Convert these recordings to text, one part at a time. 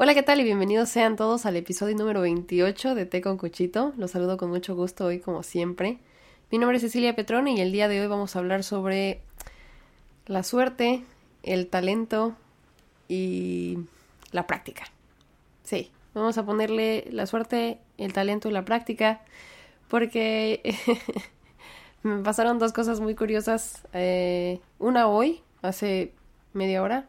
Hola, ¿qué tal? Y bienvenidos sean todos al episodio número 28 de Té con Cuchito. Los saludo con mucho gusto hoy, como siempre. Mi nombre es Cecilia Petrone y el día de hoy vamos a hablar sobre la suerte, el talento y la práctica. Sí, vamos a ponerle la suerte, el talento y la práctica porque me pasaron dos cosas muy curiosas. Eh, una hoy, hace media hora,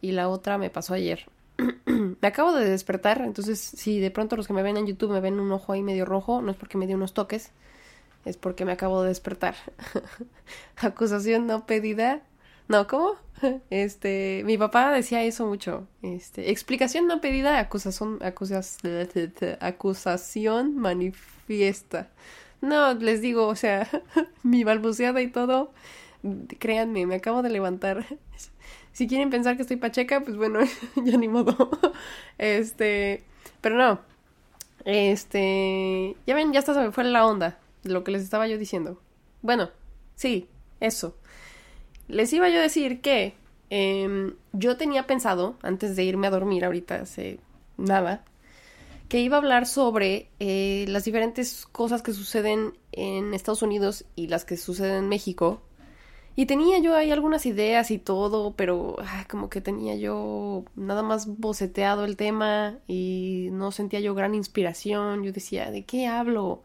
y la otra me pasó ayer. me acabo de despertar, entonces si de pronto los que me ven en YouTube me ven un ojo ahí medio rojo, no es porque me dio unos toques, es porque me acabo de despertar. Acusación no pedida. No, ¿cómo? Este, mi papá decía eso mucho. Este, explicación no pedida, acusación, acusas, acusación manifiesta. No, les digo, o sea, mi balbuceada y todo, créanme, me acabo de levantar si quieren pensar que estoy pacheca, pues bueno, ya ni modo. Este, pero no. Este, ya ven, ya hasta se me fue la onda de lo que les estaba yo diciendo. Bueno, sí, eso. Les iba yo a decir que em, yo tenía pensado, antes de irme a dormir ahorita hace nada, que iba a hablar sobre eh, las diferentes cosas que suceden en Estados Unidos y las que suceden en México y tenía yo ahí algunas ideas y todo, pero como que tenía yo nada más boceteado el tema y no sentía yo gran inspiración. Yo decía, ¿de qué hablo?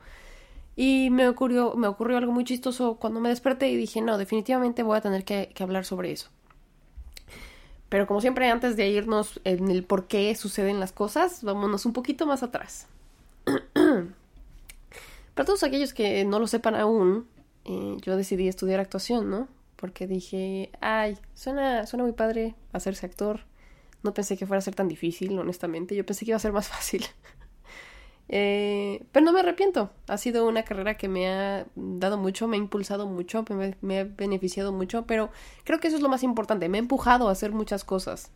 Y me ocurrió, me ocurrió algo muy chistoso cuando me desperté y dije, no, definitivamente voy a tener que, que hablar sobre eso. Pero como siempre, antes de irnos en el por qué suceden las cosas, vámonos un poquito más atrás. Para todos aquellos que no lo sepan aún, eh, yo decidí estudiar actuación, ¿no? Porque dije, ay, suena, suena muy padre hacerse actor. No pensé que fuera a ser tan difícil, honestamente. Yo pensé que iba a ser más fácil. eh, pero no me arrepiento. Ha sido una carrera que me ha dado mucho, me ha impulsado mucho, me, me ha beneficiado mucho, pero creo que eso es lo más importante. Me ha empujado a hacer muchas cosas.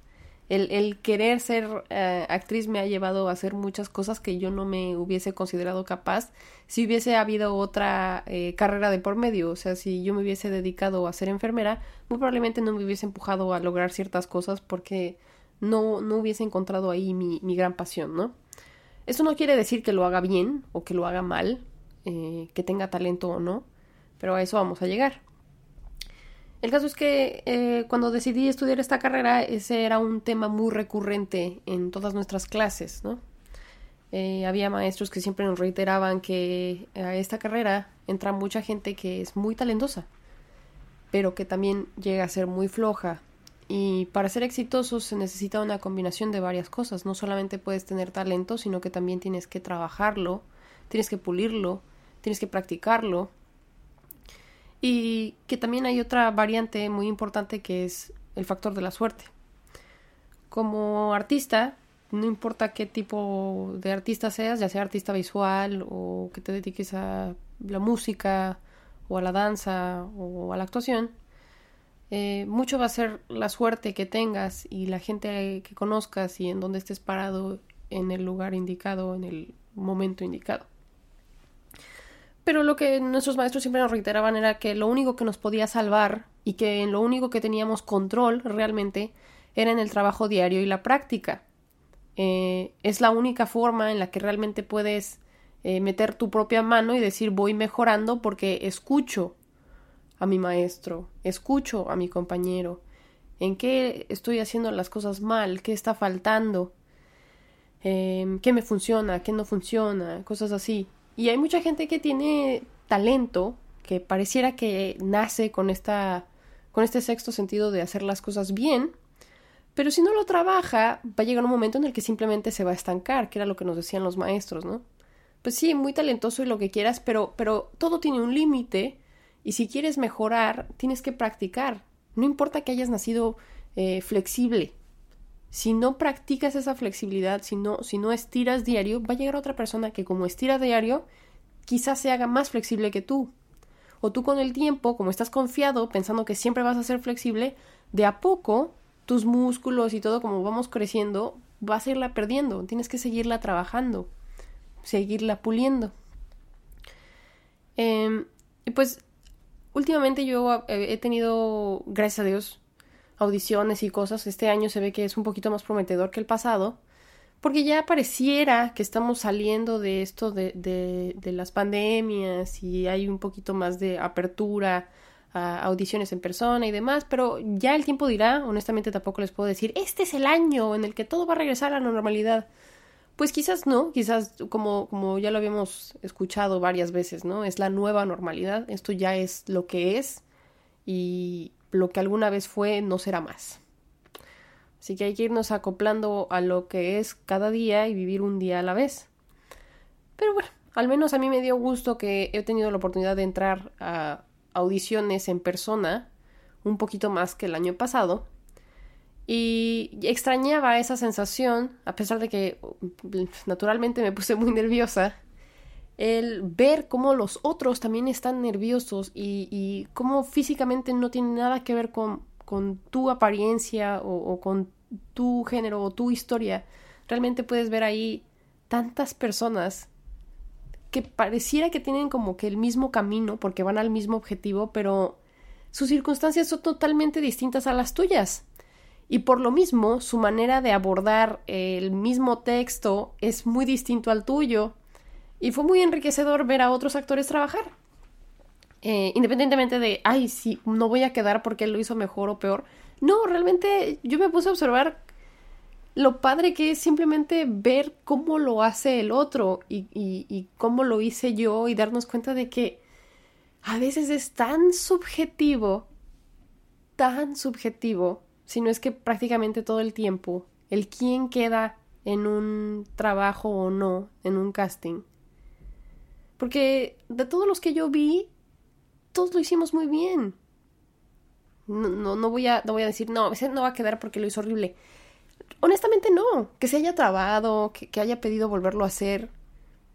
El, el querer ser eh, actriz me ha llevado a hacer muchas cosas que yo no me hubiese considerado capaz si hubiese habido otra eh, carrera de por medio. O sea, si yo me hubiese dedicado a ser enfermera, muy probablemente no me hubiese empujado a lograr ciertas cosas porque no, no hubiese encontrado ahí mi, mi gran pasión, ¿no? Eso no quiere decir que lo haga bien o que lo haga mal, eh, que tenga talento o no, pero a eso vamos a llegar. El caso es que eh, cuando decidí estudiar esta carrera, ese era un tema muy recurrente en todas nuestras clases, ¿no? Eh, había maestros que siempre nos reiteraban que a esta carrera entra mucha gente que es muy talentosa, pero que también llega a ser muy floja. Y para ser exitoso se necesita una combinación de varias cosas. No solamente puedes tener talento, sino que también tienes que trabajarlo, tienes que pulirlo, tienes que practicarlo y que también hay otra variante muy importante que es el factor de la suerte. Como artista, no importa qué tipo de artista seas, ya sea artista visual o que te dediques a la música o a la danza o a la actuación, eh, mucho va a ser la suerte que tengas y la gente que conozcas y en donde estés parado en el lugar indicado, en el momento indicado. Pero lo que nuestros maestros siempre nos reiteraban era que lo único que nos podía salvar y que en lo único que teníamos control realmente era en el trabajo diario y la práctica. Eh, es la única forma en la que realmente puedes eh, meter tu propia mano y decir voy mejorando porque escucho a mi maestro, escucho a mi compañero, en qué estoy haciendo las cosas mal, qué está faltando, eh, qué me funciona, qué no funciona, cosas así. Y hay mucha gente que tiene talento, que pareciera que nace con esta con este sexto sentido de hacer las cosas bien, pero si no lo trabaja, va a llegar un momento en el que simplemente se va a estancar, que era lo que nos decían los maestros, ¿no? Pues sí, muy talentoso y lo que quieras, pero, pero todo tiene un límite y si quieres mejorar, tienes que practicar. No importa que hayas nacido eh, flexible, si no practicas esa flexibilidad, si no, si no estiras diario, va a llegar otra persona que como estira diario, quizás se haga más flexible que tú. O tú con el tiempo, como estás confiado, pensando que siempre vas a ser flexible, de a poco tus músculos y todo como vamos creciendo, vas a irla perdiendo. Tienes que seguirla trabajando, seguirla puliendo. Eh, pues últimamente yo he tenido, gracias a Dios, audiciones y cosas. Este año se ve que es un poquito más prometedor que el pasado. porque ya pareciera que estamos saliendo de esto de, de, de las pandemias y hay un poquito más de apertura a audiciones en persona y demás, pero ya el tiempo dirá, honestamente tampoco les puedo decir, este es el año en el que todo va a regresar a la normalidad. Pues quizás no, quizás como, como ya lo habíamos escuchado varias veces, ¿no? Es la nueva normalidad, esto ya es lo que es y lo que alguna vez fue no será más. Así que hay que irnos acoplando a lo que es cada día y vivir un día a la vez. Pero bueno, al menos a mí me dio gusto que he tenido la oportunidad de entrar a audiciones en persona un poquito más que el año pasado. Y extrañaba esa sensación, a pesar de que naturalmente me puse muy nerviosa, el ver cómo los otros también están nerviosos y, cómo físicamente no tiene nada que ver con, con tu apariencia o, o, con tu género o tu historia, realmente puedes ver ahí tantas personas que pareciera que tienen como que el mismo camino porque van al mismo objetivo, pero sus circunstancias son totalmente distintas a las tuyas. Y por lo mismo, su manera de abordar el mismo texto es muy distinto al tuyo. Y fue muy enriquecedor ver a otros actores trabajar. Eh, independientemente de, ay, sí, no voy a quedar porque él lo hizo mejor o peor. No, realmente yo me puse a observar lo padre que es simplemente ver cómo lo hace el otro y, y, y, cómo lo hice yo y darnos cuenta de que a veces es tan subjetivo, tan subjetivo, si no es que prácticamente todo el tiempo, el quién queda en un trabajo o no, en un casting. Porque de todos los que yo vi, todos lo hicimos muy bien. No, no, voy a, no voy a decir, no, ese no va a quedar porque lo hizo horrible. Honestamente no, que se haya trabado, que, que haya pedido volverlo a hacer,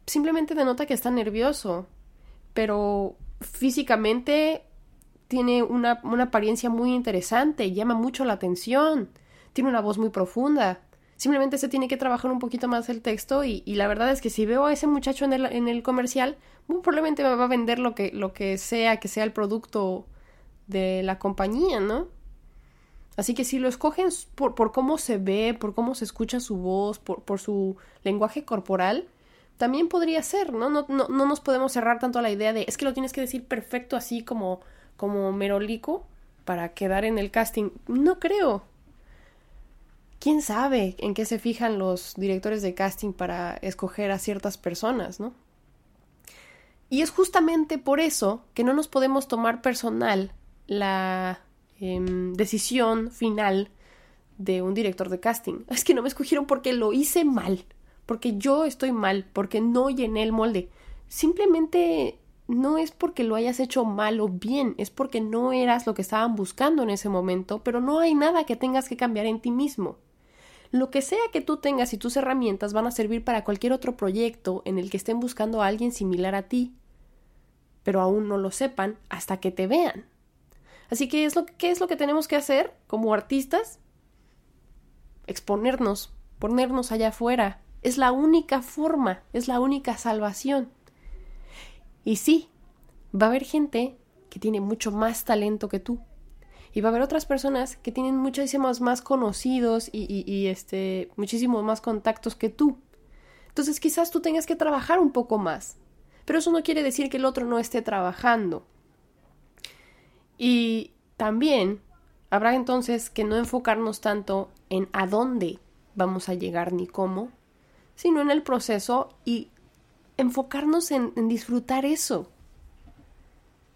simplemente denota que está nervioso, pero físicamente tiene una, una apariencia muy interesante, llama mucho la atención, tiene una voz muy profunda. Simplemente se tiene que trabajar un poquito más el texto y, y, la verdad es que si veo a ese muchacho en el, en el comercial, probablemente me va a vender lo que, lo que sea que sea el producto de la compañía, ¿no? Así que si lo escogen por, por cómo se ve, por cómo se escucha su voz, por, por su lenguaje corporal, también podría ser, ¿no? No, ¿no? no nos podemos cerrar tanto a la idea de es que lo tienes que decir perfecto así como, como merolico para quedar en el casting. No creo. ¿Quién sabe en qué se fijan los directores de casting para escoger a ciertas personas, ¿no? Y es justamente por eso que no nos podemos tomar personal la eh, decisión final de un director de casting. Es que no me escogieron porque lo hice mal, porque yo estoy mal, porque no llené el molde. Simplemente no es porque lo hayas hecho mal o bien, es porque no eras lo que estaban buscando en ese momento, pero no hay nada que tengas que cambiar en ti mismo. Lo que sea que tú tengas y tus herramientas van a servir para cualquier otro proyecto en el que estén buscando a alguien similar a ti, pero aún no lo sepan hasta que te vean. Así que es lo, ¿qué es lo que tenemos que hacer como artistas? Exponernos, ponernos allá afuera. Es la única forma, es la única salvación. Y sí, va a haber gente que tiene mucho más talento que tú. Y va a haber otras personas que tienen muchísimos más conocidos y, y, este, muchísimos más contactos que tú. Entonces quizás tú tengas que trabajar un poco más. Pero eso no quiere decir que el otro no esté trabajando. Y también habrá entonces que no enfocarnos tanto en a dónde vamos a llegar ni cómo, sino en el proceso y enfocarnos en, en, disfrutar eso,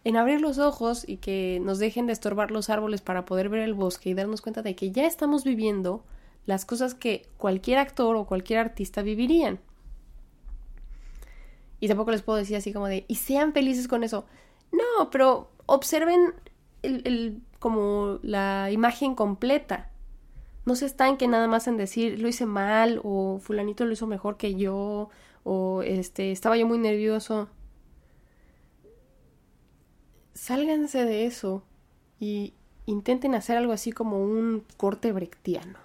en abrir los ojos y que nos dejen de estorbar los árboles para poder ver el bosque y darnos cuenta de que ya estamos viviendo las cosas que cualquier actor o cualquier artista vivirían. Y tampoco les puedo decir así como de, y sean felices con eso. No, pero observen el, el, como la imagen completa. No se estanque nada más en decir lo hice mal o fulanito lo hizo mejor que yo o este estaba yo muy nervioso. Sálganse de eso y intenten hacer algo así como un corte brechtiano.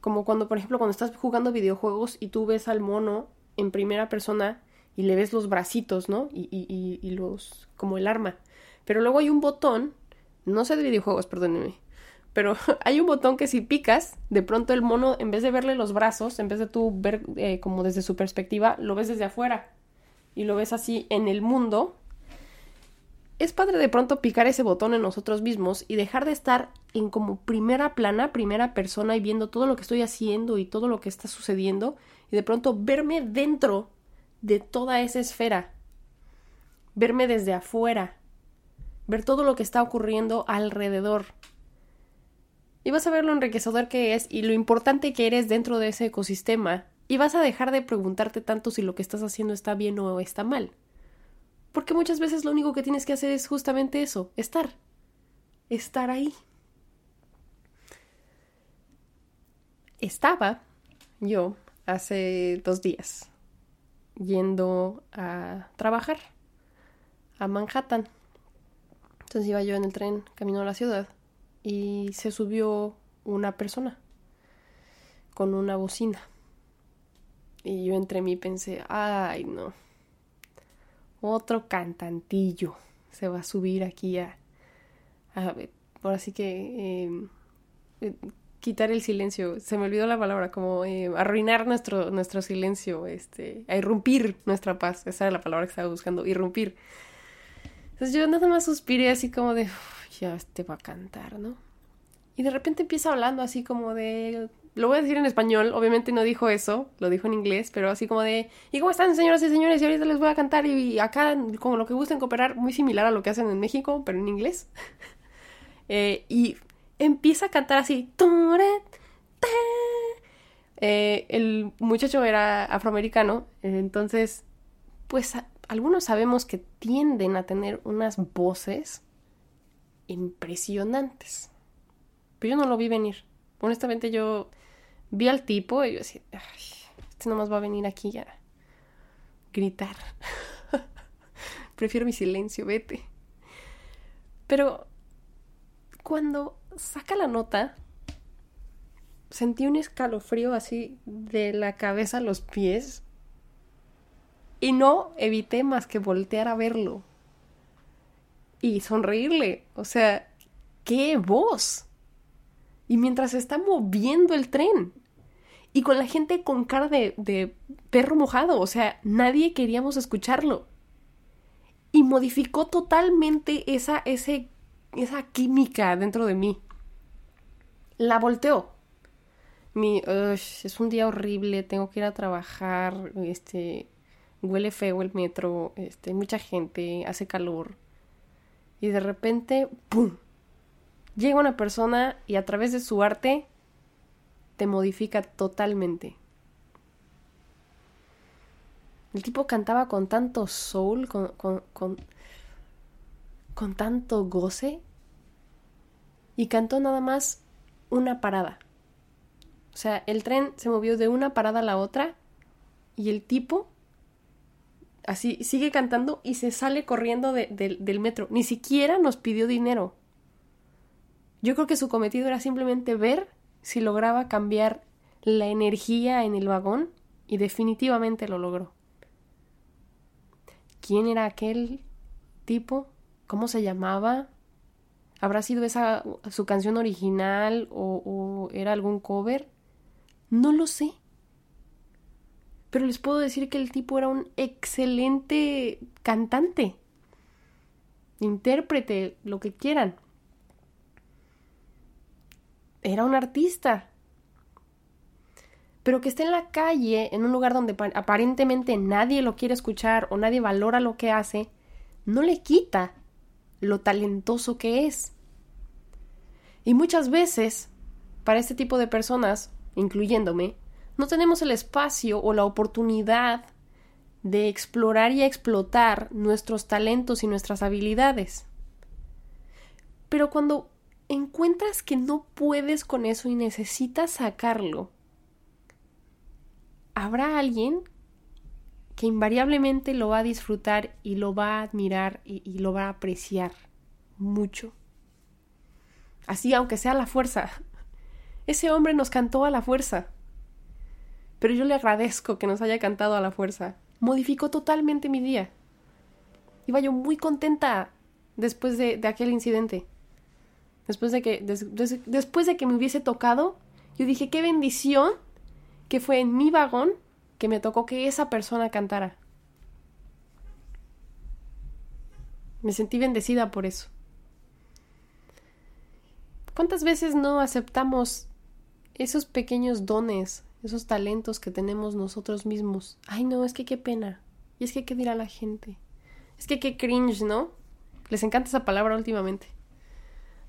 Como cuando, por ejemplo, cuando estás jugando videojuegos y tú ves al mono en primera persona y le ves los bracitos, ¿no? Y, y, y los. como el arma. Pero luego hay un botón, no sé de videojuegos, perdónenme, pero hay un botón que si picas, de pronto el mono, en vez de verle los brazos, en vez de tú ver eh, como desde su perspectiva, lo ves desde afuera y lo ves así en el mundo. Es padre de pronto picar ese botón en nosotros mismos y dejar de estar en como primera plana, primera persona y viendo todo lo que estoy haciendo y todo lo que está sucediendo y de pronto verme dentro de toda esa esfera, verme desde afuera, ver todo lo que está ocurriendo alrededor. Y vas a ver lo enriquecedor que es y lo importante que eres dentro de ese ecosistema. Y vas a dejar de preguntarte tanto si lo que estás haciendo está bien o está mal. Porque muchas veces lo único que tienes que hacer es justamente eso, estar. Estar ahí. Estaba yo hace dos días yendo a trabajar a Manhattan. Entonces iba yo en el tren camino a la ciudad y se subió una persona con una bocina. Y yo entre mí pensé, ay no, otro cantantillo se va a subir aquí a, a por así que em, eh, quitar el silencio, se me olvidó la palabra, como eh, arruinar nuestro, nuestro silencio, este, a irrumpir nuestra paz, esa era la palabra que estaba buscando, irrumpir. Entonces yo nada más suspiré así como de, ya este va a cantar, ¿no? Y de repente empieza hablando así como de, lo voy a decir en español, obviamente no dijo eso, lo dijo en inglés, pero así como de, ¿y cómo están señoras y señores? Y ahorita les voy a cantar y, acá como lo que gusten cooperar, muy similar a lo que hacen en México, pero en inglés. eh, y empieza a cantar así, eh, el muchacho era afroamericano, entonces, pues algunos sabemos que tienden a tener unas voces impresionantes. Pero yo no lo vi venir. Honestamente yo vi al tipo y yo decía, este nomás va a venir aquí a gritar. Prefiero mi silencio, vete. Pero cuando saca la nota, sentí un escalofrío así de la cabeza a los pies y no evité más que voltear a verlo y sonreírle. O sea, ¡qué voz! Y mientras está moviendo el tren. Y con la gente con cara de, de perro mojado. O sea, nadie queríamos escucharlo. Y modificó totalmente esa, esa química dentro de mí. La volteó. Mi, es un día horrible, tengo que ir a trabajar, este, huele feo el metro, este, mucha gente, hace calor. Y de repente, ¡pum! Llega una persona y a través de su arte te modifica totalmente. El tipo cantaba con tanto soul, con, con, con, con tanto goce, y cantó nada más una parada. O sea, el tren se movió de una parada a la otra y el tipo Así sigue cantando y se sale corriendo del metro. Ni siquiera nos pidió dinero. Yo creo que su cometido era simplemente ver si lograba cambiar la energía en el vagón y definitivamente lo logró. ¿Quién era aquel tipo? ¿Cómo se llamaba? ¿Habrá sido esa su canción original o, o era algún cover? No lo sé pero les puedo decir que el tipo era un excelente cantante, intérprete, lo que quieran. Era un artista. Pero que esté en la calle, en un lugar donde aparentemente nadie lo quiere escuchar o nadie valora lo que hace, no le quita lo talentoso que es. Y muchas veces, para este tipo de personas, incluyéndome, no tenemos el espacio o la oportunidad de explorar y explotar nuestros talentos y nuestras habilidades. Pero cuando encuentras que no puedes con eso y necesitas sacarlo, habrá alguien que invariablemente lo va a disfrutar y lo va a admirar y, lo va a apreciar mucho. Así, aunque sea la fuerza. Ese hombre nos cantó a la fuerza pero yo le agradezco que nos haya cantado a la fuerza. Modificó totalmente mi día. Iba yo muy contenta después de, aquel incidente. Después de que, después de que me hubiese tocado, yo dije, qué bendición que fue en mi vagón que me tocó que esa persona cantara. Me sentí bendecida por eso. ¿Cuántas veces no aceptamos esos pequeños dones, esos talentos que tenemos nosotros mismos? Ay, no, es que qué pena. Y es que qué dirá la gente. Es que qué cringe, ¿no? Les encanta esa palabra últimamente.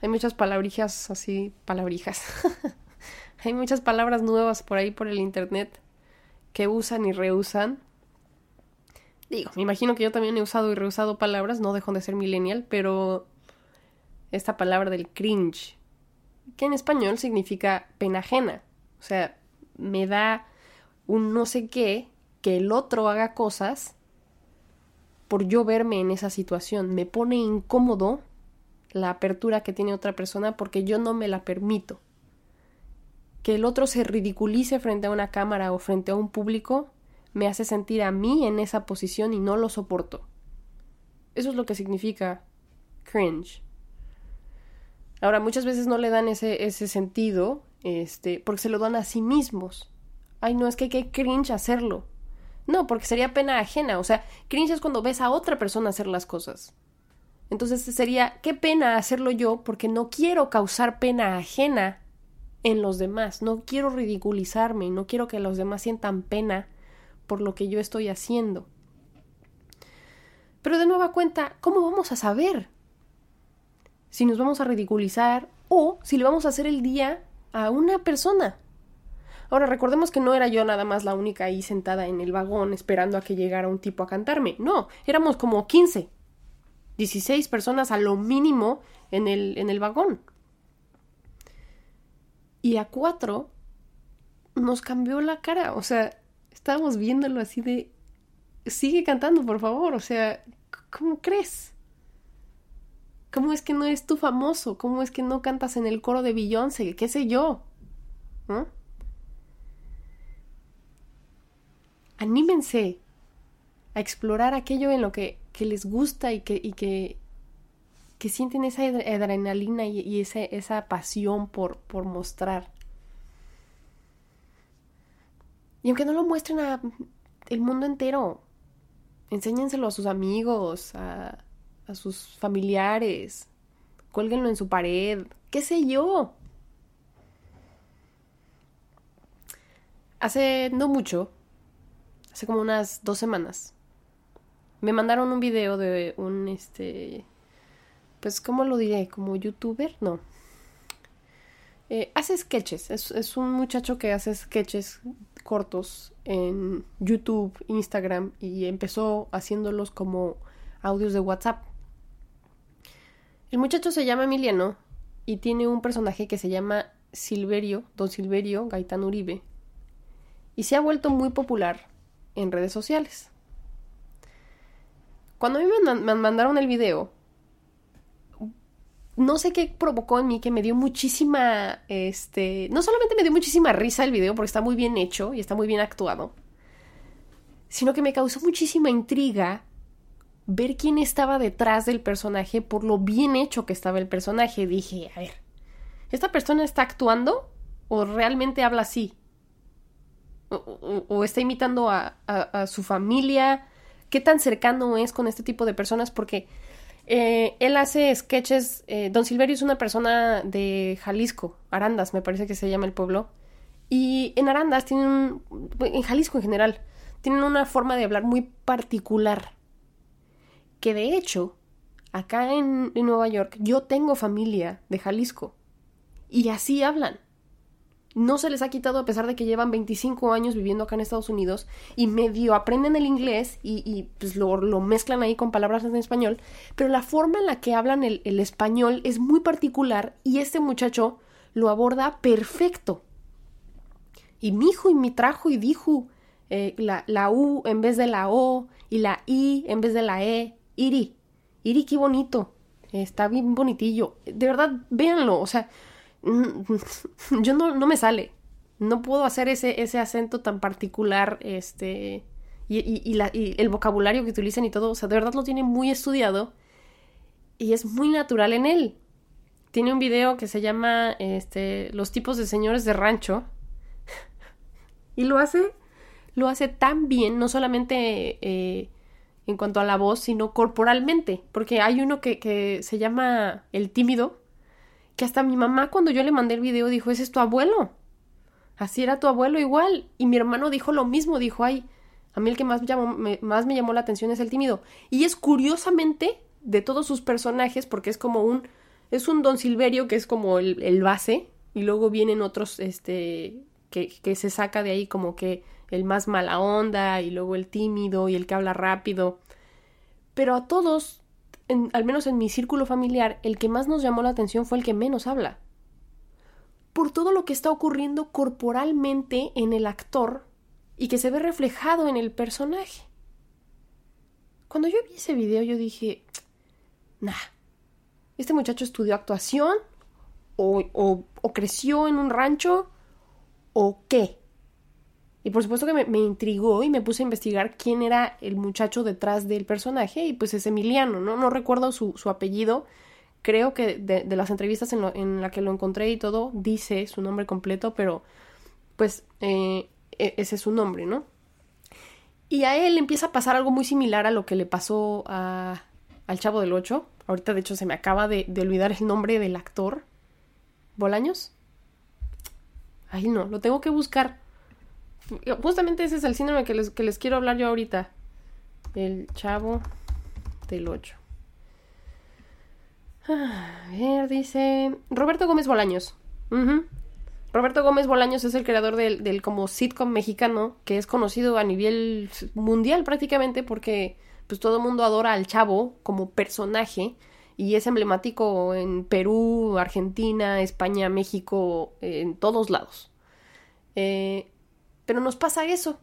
Hay muchas palabrijas así, palabrijas. Hay muchas palabras nuevas por ahí por el internet que usan y reusan. Digo, me imagino que yo también he usado y reusado palabras, no dejo de ser millennial, pero esta palabra del cringe, que en español significa pena ajena. O sea, me da un no sé qué que el otro haga cosas por yo verme en esa situación. Me pone incómodo la apertura que tiene otra persona porque yo no me la permito. Que el otro se ridiculice frente a una cámara o frente a un público me hace sentir a mí en esa posición y no lo soporto. Eso es lo que significa cringe. Ahora, muchas veces no le dan ese, ese sentido, este, porque se lo dan a sí mismos. Ay, no, es que hay que cringe hacerlo. No, porque sería pena ajena. O sea, cringe es cuando ves a otra persona hacer las cosas. Entonces sería, qué pena hacerlo yo porque no quiero causar pena ajena en los demás. No quiero ridiculizarme, no quiero que los demás sientan pena por lo que yo estoy haciendo. Pero de nueva cuenta, ¿cómo vamos a saber si nos vamos a ridiculizar o si le vamos a hacer el día a una persona? Ahora, recordemos que no era yo nada más la única ahí sentada en el vagón esperando a que llegara un tipo a cantarme. No, éramos como 15, 16 personas a lo mínimo en el, en el vagón. Y a cuatro nos cambió la cara. O sea, estábamos viéndolo así de... Sigue cantando, por favor. O sea, ¿cómo crees? ¿Cómo es que no eres tú famoso? ¿Cómo es que no cantas en el coro de Beyoncé? ¿Qué sé yo? Anímense a explorar aquello en lo que, les gusta y que, y que, que sienten esa adrenalina y, esa pasión por, por mostrar. Y aunque no lo muestren a el mundo entero, enséñenselo a sus amigos, a, a sus familiares, cuélguenlo en su pared, qué sé yo. Hace no mucho hace como unas dos semanas. Me mandaron un video de un, este, pues, ¿cómo lo diré? ¿Como youtuber? No. Eh, hace sketches, es, es, un muchacho que hace sketches cortos en YouTube, Instagram y empezó haciéndolos como audios de WhatsApp. El muchacho se llama Emiliano y tiene un personaje que se llama Silverio, Don Silverio Gaitán Uribe, y se ha vuelto muy popular en redes sociales. Cuando a mí me mandaron el video, no sé qué provocó en mí que me dio muchísima, este, no solamente me dio muchísima risa el video porque está muy bien hecho y está muy bien actuado, sino que me causó muchísima intriga ver quién estaba detrás del personaje por lo bien hecho que estaba el personaje. Dije, a ver, ¿esta persona está actuando o realmente habla así? o, está imitando a, su familia, qué tan cercano es con este tipo de personas, porque eh, él hace sketches, eh, Don Silverio es una persona de Jalisco, Arandas me parece que se llama el pueblo, y en Arandas tienen, en Jalisco en general, tienen una forma de hablar muy particular, que de hecho, acá en Nueva York, yo tengo familia de Jalisco, y así hablan no se les ha quitado a pesar de que llevan 25 años viviendo acá en Estados Unidos y medio aprenden el inglés y, pues lo, mezclan ahí con palabras en español, pero la forma en la que hablan el, español es muy particular y este muchacho lo aborda perfecto. Y mi hijo y mi trajo y dijo eh, la, la, U en vez de la O y la I en vez de la E, Iri, Iri, qué bonito, está bien bonitillo, de verdad, véanlo, o sea, yo no, no me sale. No puedo hacer ese, ese acento tan particular, este, y, y, y, el vocabulario que utilizan y todo, o sea, de verdad lo tiene muy estudiado y es muy natural en él. tiene un video que se llama este, Los tipos de señores de rancho. y lo hace, lo hace tan bien, no solamente eh, en cuanto a la voz, sino corporalmente. Porque hay uno que, que se llama El tímido, que hasta mi mamá cuando yo le mandé el video dijo, ese es tu abuelo. Así era tu abuelo igual. Y mi hermano dijo lo mismo, dijo, ay, a mí el que más, me, más me llamó la atención es el tímido. Y es curiosamente de todos sus personajes, porque es como un es un Don Silverio que es como el, base y luego vienen otros este que, que, se saca de ahí como que el más mala onda y luego el tímido y el que habla rápido. Pero a todos, al menos en mi círculo familiar, el que más nos llamó la atención fue el que menos habla. Por todo lo que está ocurriendo corporalmente en el actor y que se ve reflejado en el personaje. Cuando yo vi ese video yo dije, nah, ¿Este muchacho estudió actuación? ¿O, o, creció en un rancho? ¿O qué? Y por supuesto que me, intrigó y me puse a investigar quién era el muchacho detrás del personaje y pues es Emiliano, ¿no? No recuerdo su, apellido. Creo que de, de las entrevistas en, en, la que lo encontré y todo dice su nombre completo, pero pues eh, e, ese es su nombre, ¿no? Y a él empieza a pasar algo muy similar a lo que le pasó a, al Chavo del Ocho, Ahorita, de hecho, se me acaba de, olvidar el nombre del actor. ¿Bolaños? Ay, no, lo tengo que buscar. Justamente ese es el síndrome que les, que les quiero hablar yo ahorita. El chavo del 8. A ver, dice. Roberto Gómez Bolaños. Roberto Gómez Bolaños es el creador del, del, como sitcom mexicano que es conocido a nivel mundial prácticamente porque pues todo el mundo adora al chavo como personaje y es emblemático en Perú, Argentina, España, México, en todos lados. Eh, pero nos pasa eso.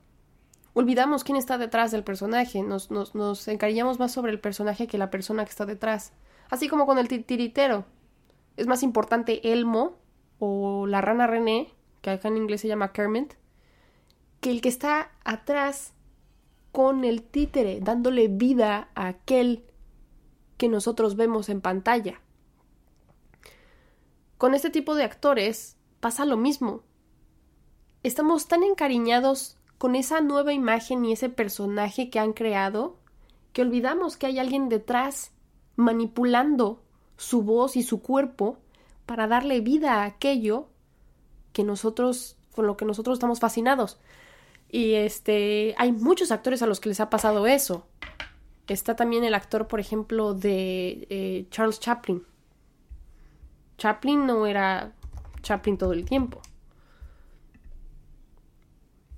Olvidamos quién está detrás del personaje, nos, nos, nos encariñamos más sobre el personaje que la persona que está detrás. Así como con el titiritero. Es más importante Elmo o la rana René, que acá en inglés se llama Kermit, que el que está atrás con el títere, dándole vida a aquel que nosotros vemos en pantalla. Con este tipo de actores pasa lo mismo. Estamos tan encariñados con esa nueva imagen y ese personaje que han creado que olvidamos que hay alguien detrás manipulando su voz y su cuerpo para darle vida a aquello que nosotros con lo que nosotros estamos fascinados. Y este, hay muchos actores a los que les ha pasado eso. Está también el actor, por ejemplo, de eh, Charles Chaplin. Chaplin no era Chaplin todo el tiempo.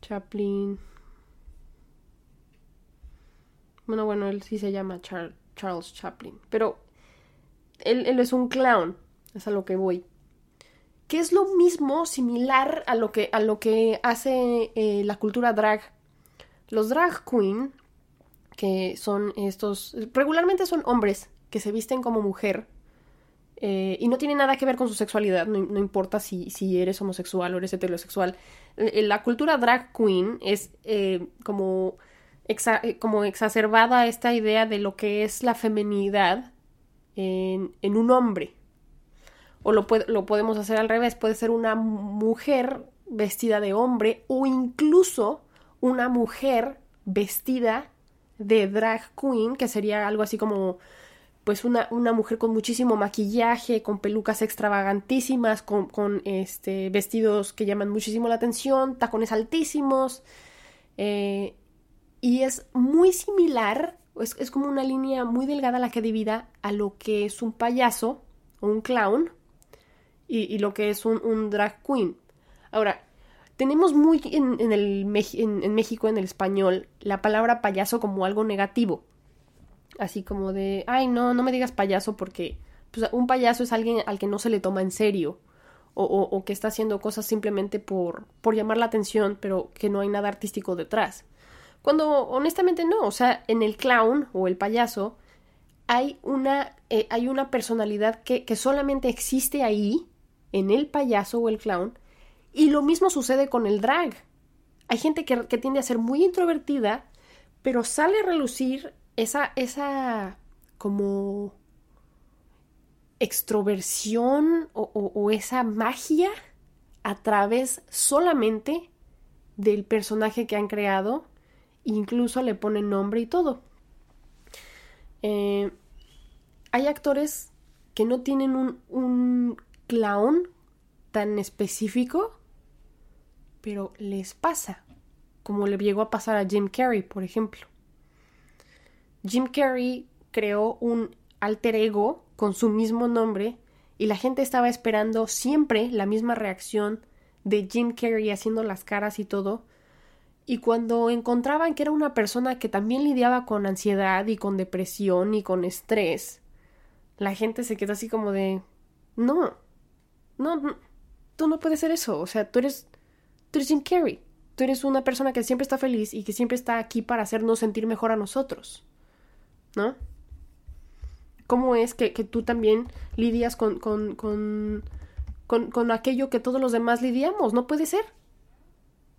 Chaplin. Bueno, bueno, él sí se llama Charles Chaplin. Pero él, él es un clown. Es a lo que voy que es lo mismo, similar a lo que, a lo que hace eh, la cultura drag. Los drag queen, que son estos, regularmente son hombres que se visten como mujer eh, y no tiene nada que ver con su sexualidad, no, importa si, si, eres homosexual o eres heterosexual. Eh, la cultura drag queen es como, como exacerbada esta idea de lo que es la feminidad en, en un hombre o lo, lo podemos hacer al revés, puede ser una mujer vestida de hombre o incluso una mujer vestida de drag queen, que sería algo así como pues una, una mujer con muchísimo maquillaje, con pelucas extravagantísimas, con, con este, vestidos que llaman muchísimo la atención, tacones altísimos. Eh, y es muy similar, es, es como una línea muy delgada la que divida a lo que es un payaso o un clown y, lo que es un, drag queen. Ahora, tenemos muy en, el, en, México, en el español, la palabra payaso como algo negativo. Así como de, ay, no, no me digas payaso porque pues, un payaso es alguien al que no se le toma en serio. O, o, que está haciendo cosas simplemente por, por llamar la atención, pero que no hay nada artístico detrás. Cuando honestamente no, o sea, en el clown o el payaso hay una, eh, hay una personalidad que, que solamente existe ahí en el payaso o el clown. Y lo mismo sucede con el drag. Hay gente que, tiende a ser muy introvertida, pero sale a relucir esa, esa como extroversión o, esa magia a través solamente del personaje que han creado. Incluso le ponen nombre y todo. Eh, hay actores que no tienen un, un clown tan específico, pero les pasa, como le llegó a pasar a Jim Carrey, por ejemplo. Jim Carrey creó un alter ego con su mismo nombre y la gente estaba esperando siempre la misma reacción de Jim Carrey haciendo las caras y todo. Y cuando encontraban que era una persona que también lidiaba con ansiedad y con depresión y con estrés, la gente se quedó así como de no, no, tú no puedes ser eso. O sea, tú eres, tú eres Jim Carrey. Tú eres una persona que siempre está feliz y que siempre está aquí para hacernos sentir mejor a nosotros. ¿No? ¿Cómo es que, tú también lidias con, con, con, con, con aquello que todos los demás lidiamos? No puede ser.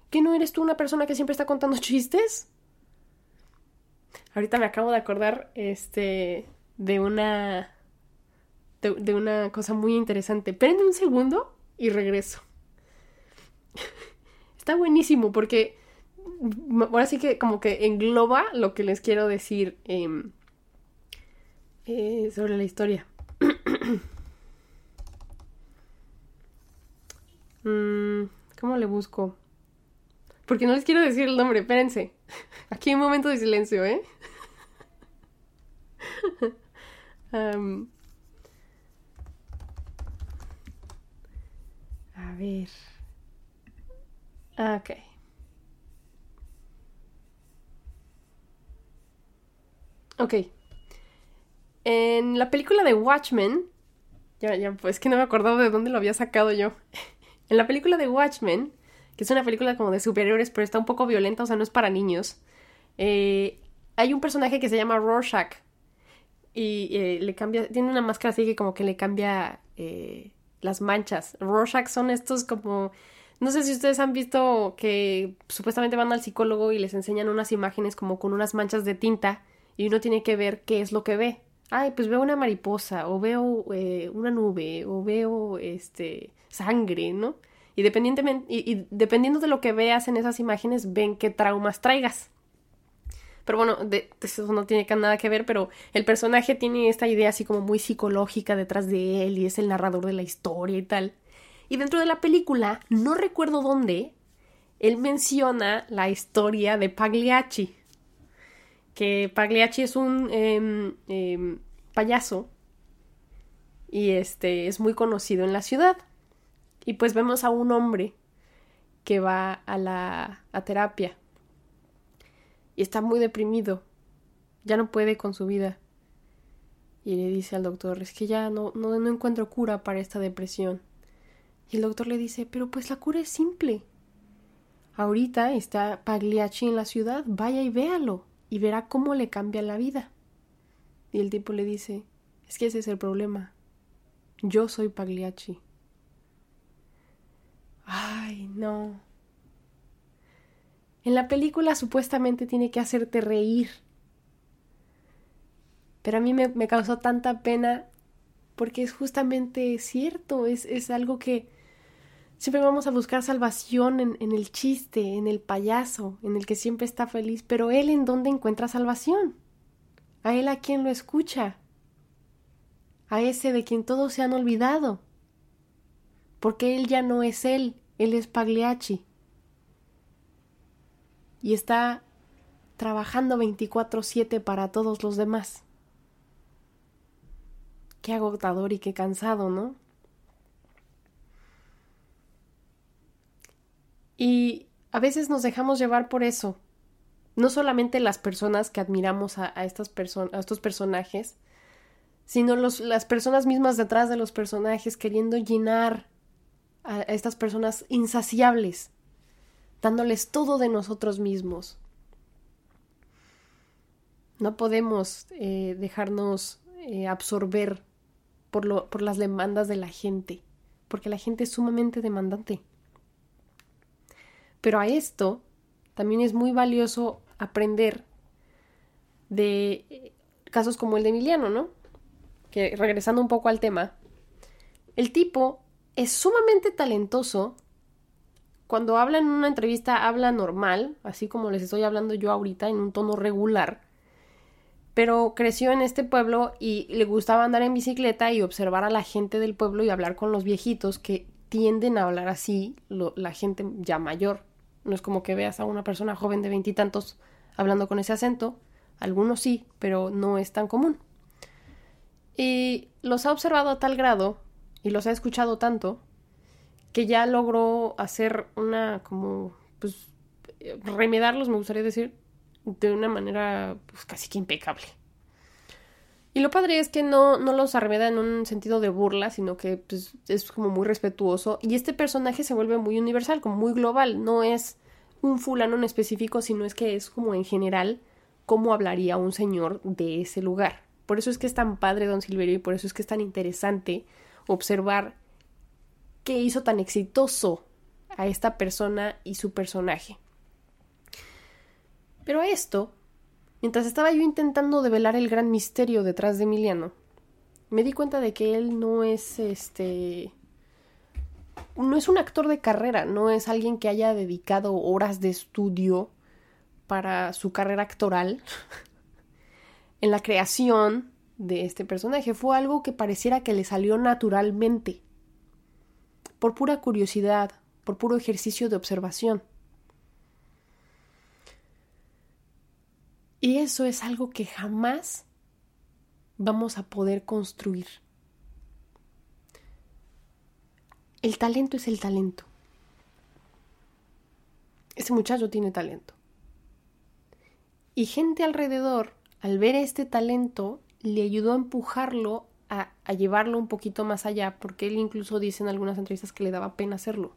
¿Que no eres tú una persona que siempre está contando chistes? Ahorita me acabo de acordar, este, de una, de, de una cosa muy interesante. Espérenme un segundo y regreso. Está buenísimo porque ahora sí que como que engloba lo que les quiero decir em, eh, sobre la historia. Mm, ¿Cómo le busco? Porque no les quiero decir el nombre, espérense. Aquí hay un momento de silencio, ¿eh? A ver. Ok. Ok. En la película de Watchmen, ya, ya, pues que no me acordaba de dónde lo había sacado yo. en la película de Watchmen, que es una película como de superiores, pero está un poco violenta, o sea, no es para niños. Eh, hay un personaje que se llama Rorschach y eh, le cambia, tiene una máscara así que como que le cambia eh, las manchas. Rorschach son estos como... No sé si ustedes han visto que supuestamente van al psicólogo y les enseñan unas imágenes como con unas manchas de tinta y uno tiene que ver qué es lo que ve. Ay, pues veo una mariposa o veo eh, una nube o veo este sangre, ¿no? Y, dependientemente, y dependiendo de lo que veas en esas imágenes, ven qué traumas traigas. Pero bueno, de, eso no tiene nada que ver, pero el personaje tiene esta idea así como muy psicológica detrás de él y es el narrador de la historia y tal. Y dentro de la película, no recuerdo dónde, él menciona la historia de Pagliacci. Que Pagliacci es un em, em, payaso y este es muy conocido en la ciudad. Y pues vemos a un hombre que va a la a terapia y está muy deprimido. Ya no puede con su vida. Y le dice al doctor, es que ya no, no, no encuentro cura para esta depresión. Y el doctor le dice, pero pues la cura es simple. Ahorita está Pagliacci en la ciudad, vaya y véalo, y verá cómo le cambia la vida. Y el tipo le dice, es que ese es el problema. Yo soy Pagliacci. Ay, no. En la película supuestamente tiene que hacerte reír. Pero a mí me, causó tanta pena porque es justamente cierto, es, es, algo que siempre vamos a buscar salvación en, en el chiste, en el payaso, en el que siempre está feliz, pero él en dónde encuentra salvación? A él a quien lo escucha, a ese de quien todos se han olvidado, porque él ya no es él, él es Pagliacci y está trabajando 24/7 para todos los demás. Qué agotador y qué cansado, ¿no? Y a veces nos dejamos llevar por eso. No solamente las personas que admiramos a, estas a estos personajes, sino los, las personas mismas detrás de los personajes queriendo llenar a estas personas insaciables dándoles todo de nosotros mismos. No podemos eh, dejarnos eh, absorber por, lo, por las demandas de la gente, porque la gente es sumamente demandante. Pero a esto también es muy valioso aprender de eh, casos como el de Emiliano, ¿no? que regresando un poco al tema, el tipo es sumamente talentoso. Cuando habla en una entrevista habla normal, así como les estoy hablando yo ahorita, en un tono regular. Pero creció en este pueblo y le gustaba andar en bicicleta y observar a la gente del pueblo y hablar con los viejitos que tienden a hablar así, la gente ya mayor. No es como que veas a una persona joven de veintitantos hablando con ese acento. Algunos sí, pero no es tan común. Y los ha observado a tal grado y los ha escuchado tanto que ya logró hacer una como pues remediarlos, me gustaría decir, de una manera pues casi que impecable. Y lo padre es que no, no los arremeda en un sentido de burla, sino que pues, es como muy respetuoso. Y este personaje se vuelve muy universal, como muy global. No es un fulano en específico, sino es que es como en general cómo hablaría un señor de ese lugar. Por eso es que es tan padre Don Silverio y por eso es que es tan interesante observar qué hizo tan exitoso a esta persona y su personaje. Pero esto, mientras estaba yo intentando develar el gran misterio detrás de Emiliano, me di cuenta de que él no es este no es un actor de carrera, no es alguien que haya dedicado horas de estudio para su carrera actoral en la creación de este personaje. Fue algo que pareciera que le salió naturalmente, por pura curiosidad, por puro ejercicio de observación. Y eso es algo que jamás vamos a poder construir. El talento es el talento. Ese muchacho tiene talento. Y gente alrededor, al ver este talento, le ayudó a empujarlo a, llevarlo un poquito más allá, porque él incluso dice en algunas entrevistas que le daba pena hacerlo.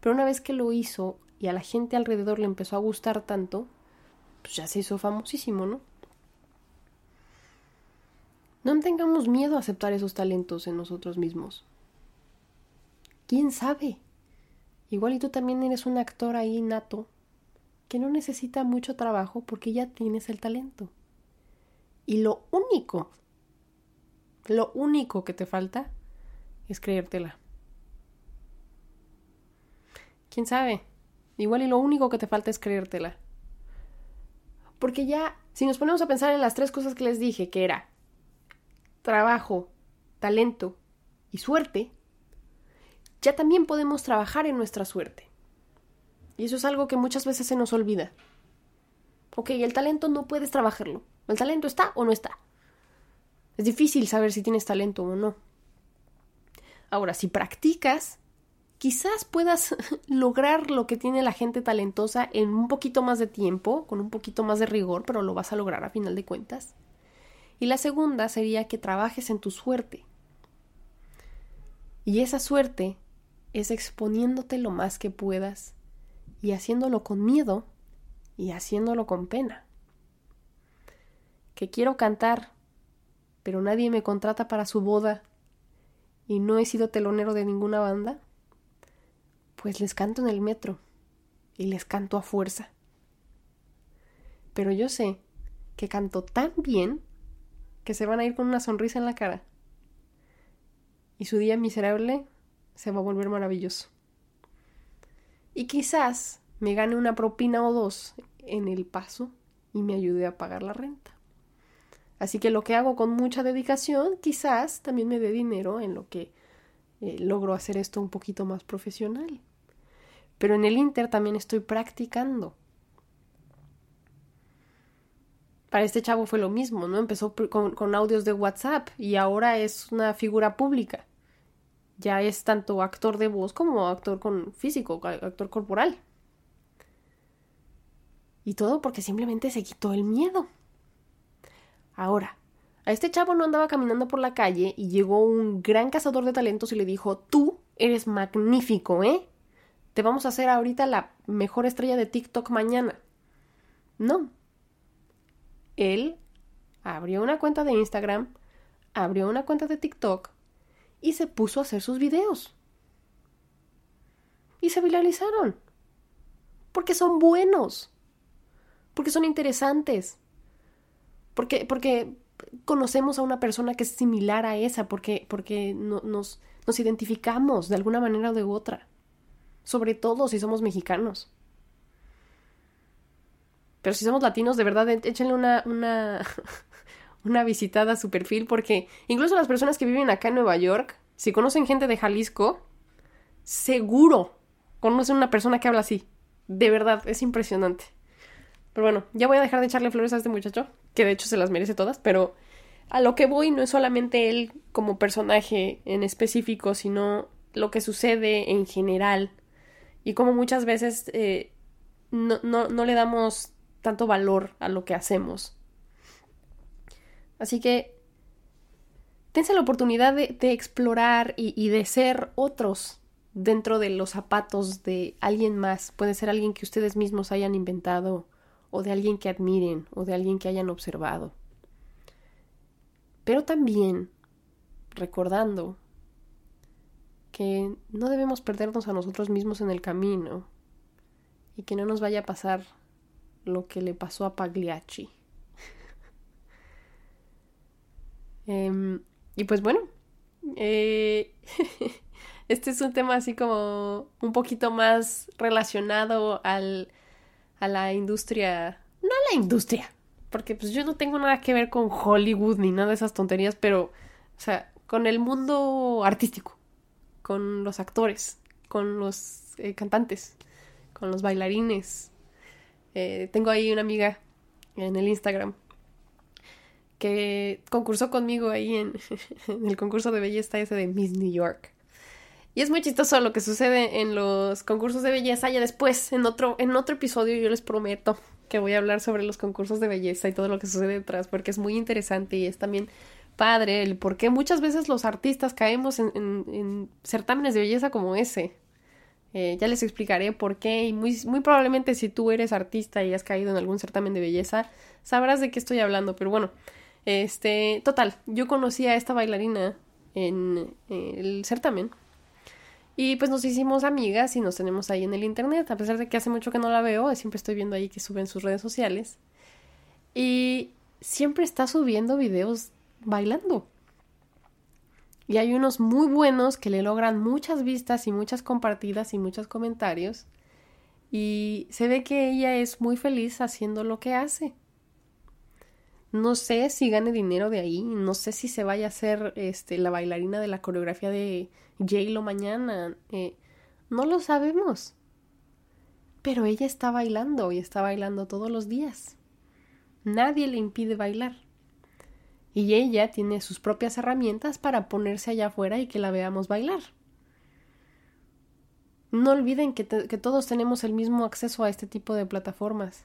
Pero una vez que lo hizo y a la gente alrededor le empezó a gustar tanto, pues ya se hizo famosísimo, ¿no? No tengamos miedo a aceptar esos talentos en nosotros mismos. ¿Quién sabe? Igual y tú también eres un actor ahí nato que no necesita mucho trabajo porque ya tienes el talento. Y lo único, lo único que te falta es creértela. ¿Quién sabe? Igual y lo único que te falta es creértela. Porque ya, si nos ponemos a pensar en las tres cosas que les dije, que era trabajo, talento y suerte, ya también podemos trabajar en nuestra suerte. Y eso es algo que muchas veces se nos olvida. Ok, el talento no puedes trabajarlo. ¿El talento está o no está? Es difícil saber si tienes talento o no. Ahora, si practicas, quizás puedas lograr lo que tiene la gente talentosa en un poquito más de tiempo, con un poquito más de rigor, pero lo vas a lograr a final de cuentas. Y la segunda sería que trabajes en tu suerte. Y esa suerte es exponiéndote lo más que puedas y haciéndolo con miedo y haciéndolo con pena. Que quiero cantar, pero nadie me contrata para su boda y no he sido telonero de ninguna banda, pues les canto en el metro y les canto a fuerza. Pero yo sé que canto tan bien que se van a ir con una sonrisa en la cara. Y su día miserable se va a volver maravilloso y quizás me gane una propina o dos en el paso y me ayude a pagar la renta. Así que lo que hago con mucha dedicación quizás también me dé dinero en lo que eh, logro hacer esto un poquito más profesional. Pero en el Inter también estoy practicando. Para este chavo fue lo mismo, ¿no? Empezó con, audios de WhatsApp y ahora es una figura pública ya es tanto actor de voz como actor con físico, actor corporal. Y todo porque simplemente se quitó el miedo. Ahora, a este chavo no andaba caminando por la calle y llegó un gran cazador de talentos y le dijo, tú eres magnífico, ¿eh? Te vamos a hacer ahorita la mejor estrella de TikTok mañana. No. Él abrió una cuenta de Instagram, abrió una cuenta de TikTok y se puso a hacer sus videos. Y se viralizaron. Porque son buenos. Porque son interesantes. Porque, porque conocemos a una persona que es similar a esa porque, porque nos, nos identificamos de alguna manera o de otra. Sobre todo si somos mexicanos. Pero si somos latinos, de verdad, échenle una, una, una visitada a su perfil porque incluso las personas que viven acá en Nueva York, si conocen gente de Jalisco, seguro conocen una persona que habla así. De verdad, es impresionante. Pero bueno, ya voy a dejar de echarle flores a este muchacho, que de hecho se las merece todas, pero a lo que voy no es solamente él como personaje en específico, sino lo que sucede en general. Y como muchas veces eh, no, no, no le damos tanto valor a lo que hacemos. Así que tense la oportunidad de, explorar y, y, de ser otros dentro de los zapatos de alguien más. Puede ser alguien que ustedes mismos hayan inventado, o de alguien que admiren, o de alguien que hayan observado. Pero también recordando que no debemos perdernos a nosotros mismos en el camino y que no nos vaya a pasar lo que le pasó a Pagliacci. Em, y pues bueno, eh, este es un tema así como un poquito más relacionado al, a la industria, no a la industria, porque pues yo no tengo nada que ver con Hollywood ni nada de esas tonterías, pero, o sea, con el mundo artístico, con los actores, con los eh, cantantes, con los bailarines. Eh, tengo ahí una amiga en el Instagram que concursó conmigo ahí en, el concurso de belleza ese de Miss New York. Y es muy chistoso lo que sucede en los concursos de belleza. Ya después, en otro, en otro episodio, yo les prometo que voy a hablar sobre los concursos de belleza y todo lo que sucede detrás, porque es muy interesante y es también padre el por qué muchas veces los artistas caemos en, certámenes de belleza como ese. Eh, ya les explicaré por qué y muy, probablemente si tú eres artista y has caído en algún certamen de belleza, sabrás de qué estoy hablando. Pero bueno, este, total, yo conocí a esta bailarina en el certamen. Y pues nos hicimos amigas y nos tenemos ahí en el internet, a pesar de que hace mucho que no la veo, siempre estoy viendo ahí que suben sus redes sociales. Y siempre está subiendo videos bailando. Y hay unos muy buenos que le logran muchas vistas y muchas compartidas y muchos comentarios. Y se ve que ella es muy feliz haciendo lo que hace. No sé si gane dinero de ahí, no sé si se vaya a hacer este, la bailarina de la coreografía de J-Lo mañana. Eh, no lo sabemos. Pero ella está bailando y está bailando todos los días. Nadie le impide bailar. Y ella tiene sus propias herramientas para ponerse allá afuera y que la veamos bailar. No olviden que, todos tenemos el mismo acceso a este tipo de plataformas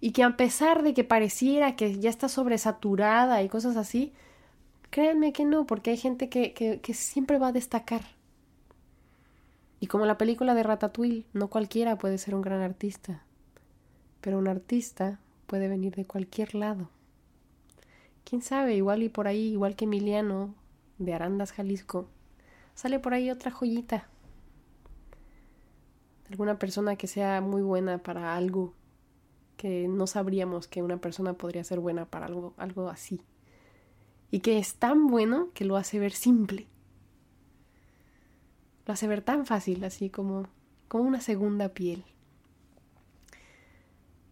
y que a pesar de que pareciera que ya está sobresaturada y cosas así, créanme que no, porque hay gente que, que, siempre va a destacar. Y como la película de Ratatouille, no cualquiera puede ser un gran artista, pero un artista puede venir de cualquier lado. Quién sabe, igual y por ahí, igual que Emiliano de Arandas, Jalisco, sale por ahí otra joyita. Alguna persona que sea muy buena para algo que no sabríamos que una persona podría ser buena para algo, algo así. Y que es tan bueno que lo hace ver simple. Lo hace ver tan fácil, así como, como una segunda piel.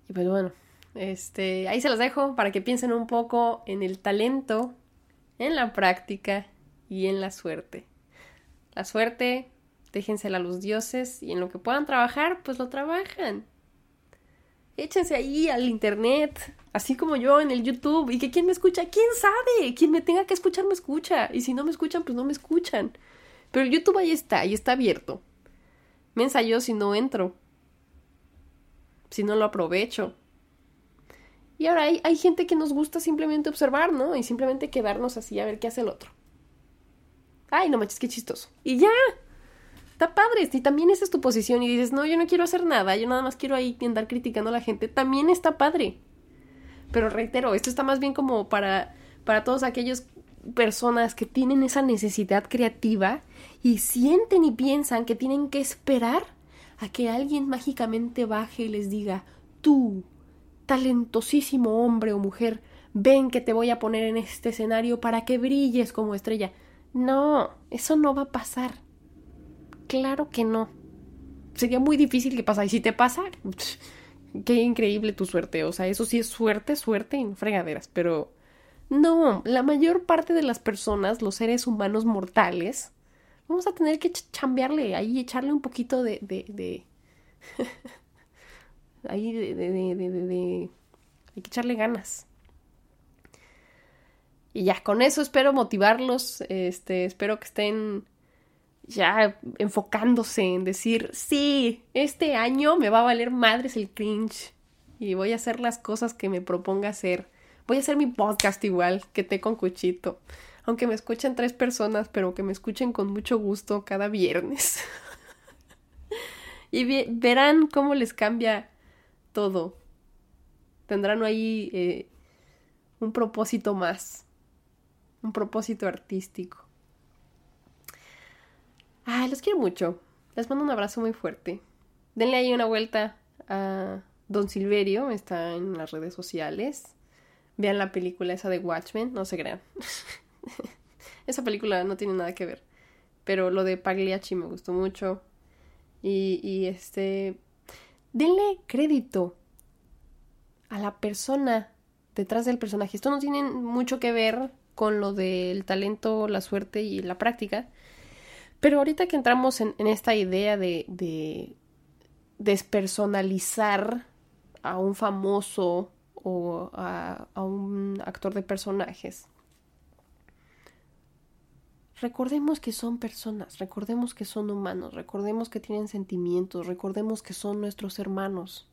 Y pues bueno, este, ahí se los dejo para que piensen un poco en el talento, en la práctica y en la suerte. La suerte, déjensela a los dioses y en lo que puedan trabajar, pues lo trabajan échense ahí al internet, así como yo en el YouTube, y que quien me escucha, quién sabe, quien me tenga que escuchar me escucha, y si no me escuchan, pues no me escuchan. Pero el YouTube ahí está, y está abierto. Me ensayó si no entro, si no lo aprovecho. Y ahora hay, hay gente que nos gusta simplemente observar, ¿no? Y simplemente quedarnos así a ver qué hace el otro. Ay, no manches, qué chistoso. Y ya, está padre. Si también esa es tu posición y dices, no, yo no quiero hacer nada, yo nada más quiero ahí andar criticando a la gente, también está padre. Pero reitero, esto está más bien como para, para todos aquellos personas que tienen esa necesidad creativa y sienten y piensan que tienen que esperar a que alguien mágicamente baje y les diga, tú, talentosísimo hombre o mujer, ven que te voy a poner en este escenario para que brilles como estrella. No, eso no va a pasar. Claro que no. Sería muy difícil que pase. Y si te pasa, qué increíble tu suerte. O sea, eso sí es suerte, suerte en fregaderas. Pero no, la mayor parte de las personas, los seres humanos mortales, vamos a tener que chambearle ahí, echarle un poquito de ahí de, de, de. Hay que echarle ganas. Y ya, con eso espero motivarlos, este, espero que estén ya enfocándose en decir, sí, este año me va a valer madres el cringe y voy a hacer las cosas que me proponga hacer. Voy a hacer mi podcast igual que té con cuchito. Aunque me escuchen tres personas, pero que me escuchen con mucho gusto cada viernes. y verán cómo les cambia todo. Tendrán ahí eh, un propósito más. Un propósito artístico. Ah, los quiero mucho. Les mando un abrazo muy fuerte. Denle ahí una vuelta a Don Silverio, está en las redes sociales. Vean la película esa de Watchmen, no se crean. esa película no tiene nada que ver. Pero lo de Pagliacci me gustó mucho. Y este. Denle crédito a la persona detrás del personaje. Esto no tiene mucho que ver con lo del talento, la suerte y la práctica. Pero ahorita que entramos en, esta idea de, de, despersonalizar a un famoso o a, a un actor de personajes, recordemos que son personas, recordemos que son humanos, recordemos que tienen sentimientos, recordemos que son nuestros hermanos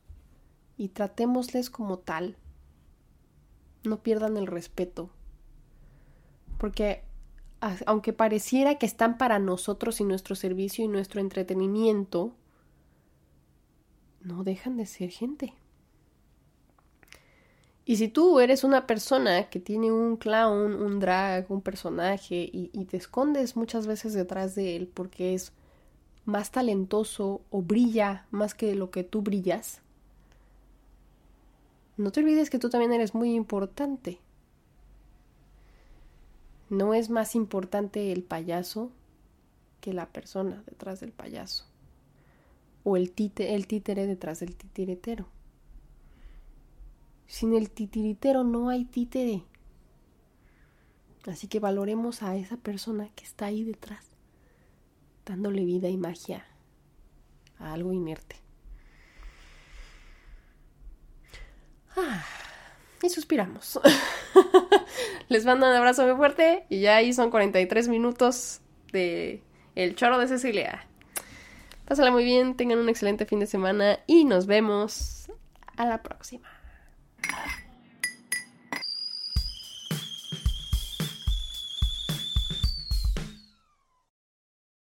y tratémosles como tal. No pierdan el respeto. Porque aunque pareciera que están para nosotros y nuestro servicio y nuestro entretenimiento, no dejan de ser gente. Y si tú eres una persona que tiene un clown, un drag, un personaje y, te escondes muchas veces detrás de él porque es más talentoso o brilla más que lo que tú brillas, no te olvides que tú también eres muy importante. No es más importante el payaso que la persona detrás del payaso. O el, el títere detrás del titiritero. Sin el titiritero no hay títere. Así que valoremos a esa persona que está ahí detrás, dándole vida y magia a algo inerte. Ah, y suspiramos. Les mando un abrazo muy fuerte y ya ahí son 43 minutos de El Choro de Cecilia. Pásala muy bien, tengan un excelente fin de semana y nos vemos a la próxima. Thank you.